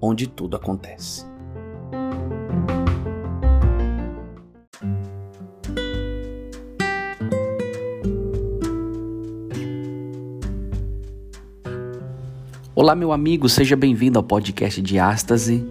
onde tudo acontece. Olá, meu amigo, seja bem-vindo ao podcast Diástase,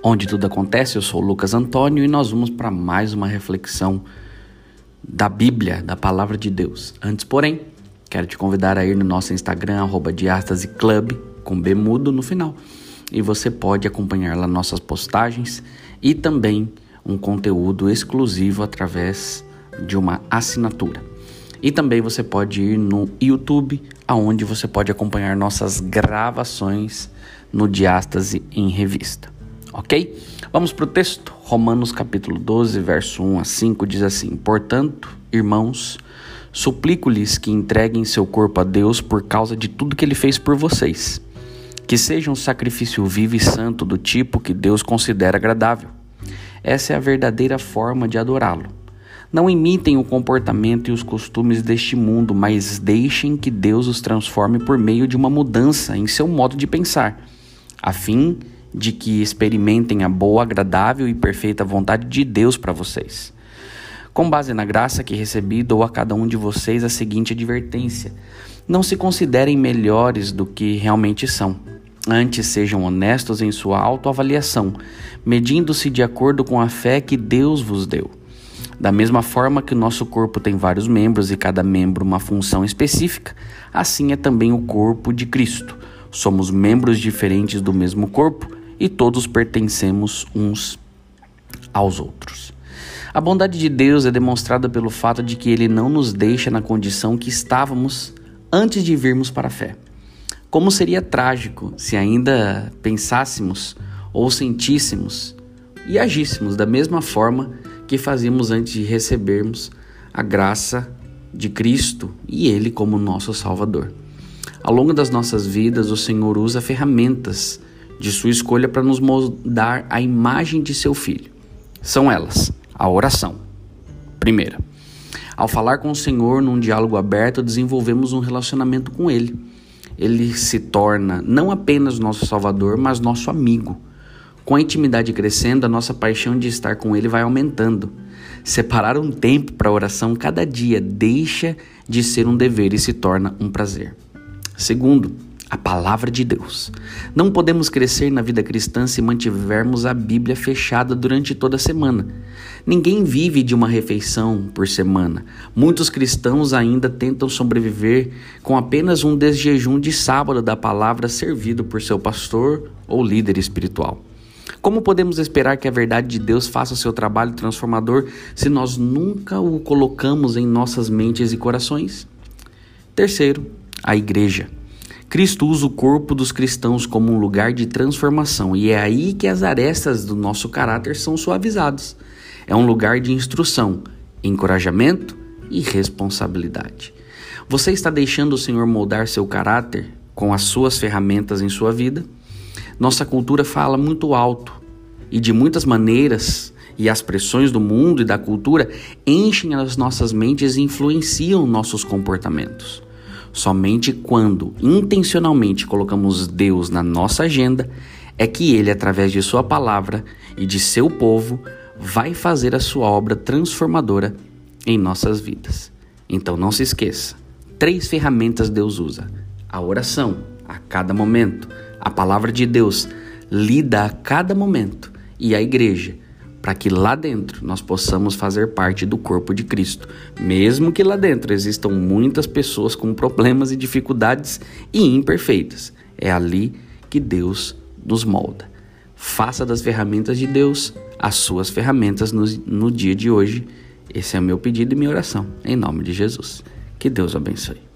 onde tudo acontece. Eu sou o Lucas Antônio e nós vamos para mais uma reflexão da Bíblia, da Palavra de Deus. Antes, porém, quero te convidar a ir no nosso Instagram, @diastaseclub com B mudo no final. E você pode acompanhar lá nossas postagens e também um conteúdo exclusivo através de uma assinatura. E também você pode ir no YouTube, aonde você pode acompanhar nossas gravações no Diástase em Revista. Ok? Vamos para o texto. Romanos capítulo 12, verso 1 a 5 diz assim: Portanto, irmãos, suplico-lhes que entreguem seu corpo a Deus por causa de tudo que ele fez por vocês. Que seja um sacrifício vivo e santo do tipo que Deus considera agradável. Essa é a verdadeira forma de adorá-lo. Não imitem o comportamento e os costumes deste mundo, mas deixem que Deus os transforme por meio de uma mudança em seu modo de pensar, a fim de que experimentem a boa, agradável e perfeita vontade de Deus para vocês. Com base na graça que recebi, dou a cada um de vocês a seguinte advertência: não se considerem melhores do que realmente são. Antes sejam honestos em sua autoavaliação, medindo-se de acordo com a fé que Deus vos deu. Da mesma forma que o nosso corpo tem vários membros e cada membro uma função específica, assim é também o corpo de Cristo. Somos membros diferentes do mesmo corpo e todos pertencemos uns aos outros. A bondade de Deus é demonstrada pelo fato de que Ele não nos deixa na condição que estávamos antes de virmos para a fé. Como seria trágico se ainda pensássemos ou sentíssemos e agíssemos da mesma forma que fazíamos antes de recebermos a graça de Cristo e Ele como nosso Salvador. Ao longo das nossas vidas, o Senhor usa ferramentas de sua escolha para nos moldar a imagem de seu Filho. São elas: a oração. Primeira, ao falar com o Senhor num diálogo aberto, desenvolvemos um relacionamento com Ele. Ele se torna não apenas nosso Salvador, mas nosso amigo com a intimidade crescendo, a nossa paixão de estar com Ele vai aumentando. Separar um tempo para oração cada dia deixa de ser um dever e se torna um prazer. Segundo, a palavra de Deus. Não podemos crescer na vida cristã se mantivermos a Bíblia fechada durante toda a semana. Ninguém vive de uma refeição por semana. Muitos cristãos ainda tentam sobreviver com apenas um desjejum de sábado da palavra servido por seu pastor ou líder espiritual. Como podemos esperar que a verdade de Deus faça o seu trabalho transformador se nós nunca o colocamos em nossas mentes e corações? Terceiro, a igreja. Cristo usa o corpo dos cristãos como um lugar de transformação e é aí que as arestas do nosso caráter são suavizadas. É um lugar de instrução, encorajamento e responsabilidade. Você está deixando o Senhor moldar seu caráter com as suas ferramentas em sua vida? Nossa cultura fala muito alto e de muitas maneiras, e as pressões do mundo e da cultura enchem as nossas mentes e influenciam nossos comportamentos. Somente quando intencionalmente colocamos Deus na nossa agenda é que Ele, através de Sua palavra e de seu povo, vai fazer a sua obra transformadora em nossas vidas. Então não se esqueça: três ferramentas Deus usa: a oração a cada momento, a palavra de Deus lida a cada momento. E a igreja, para que lá dentro nós possamos fazer parte do corpo de Cristo, mesmo que lá dentro existam muitas pessoas com problemas e dificuldades e imperfeitas. É ali que Deus nos molda. Faça das ferramentas de Deus as suas ferramentas no, no dia de hoje. Esse é o meu pedido e minha oração, em nome de Jesus. Que Deus abençoe.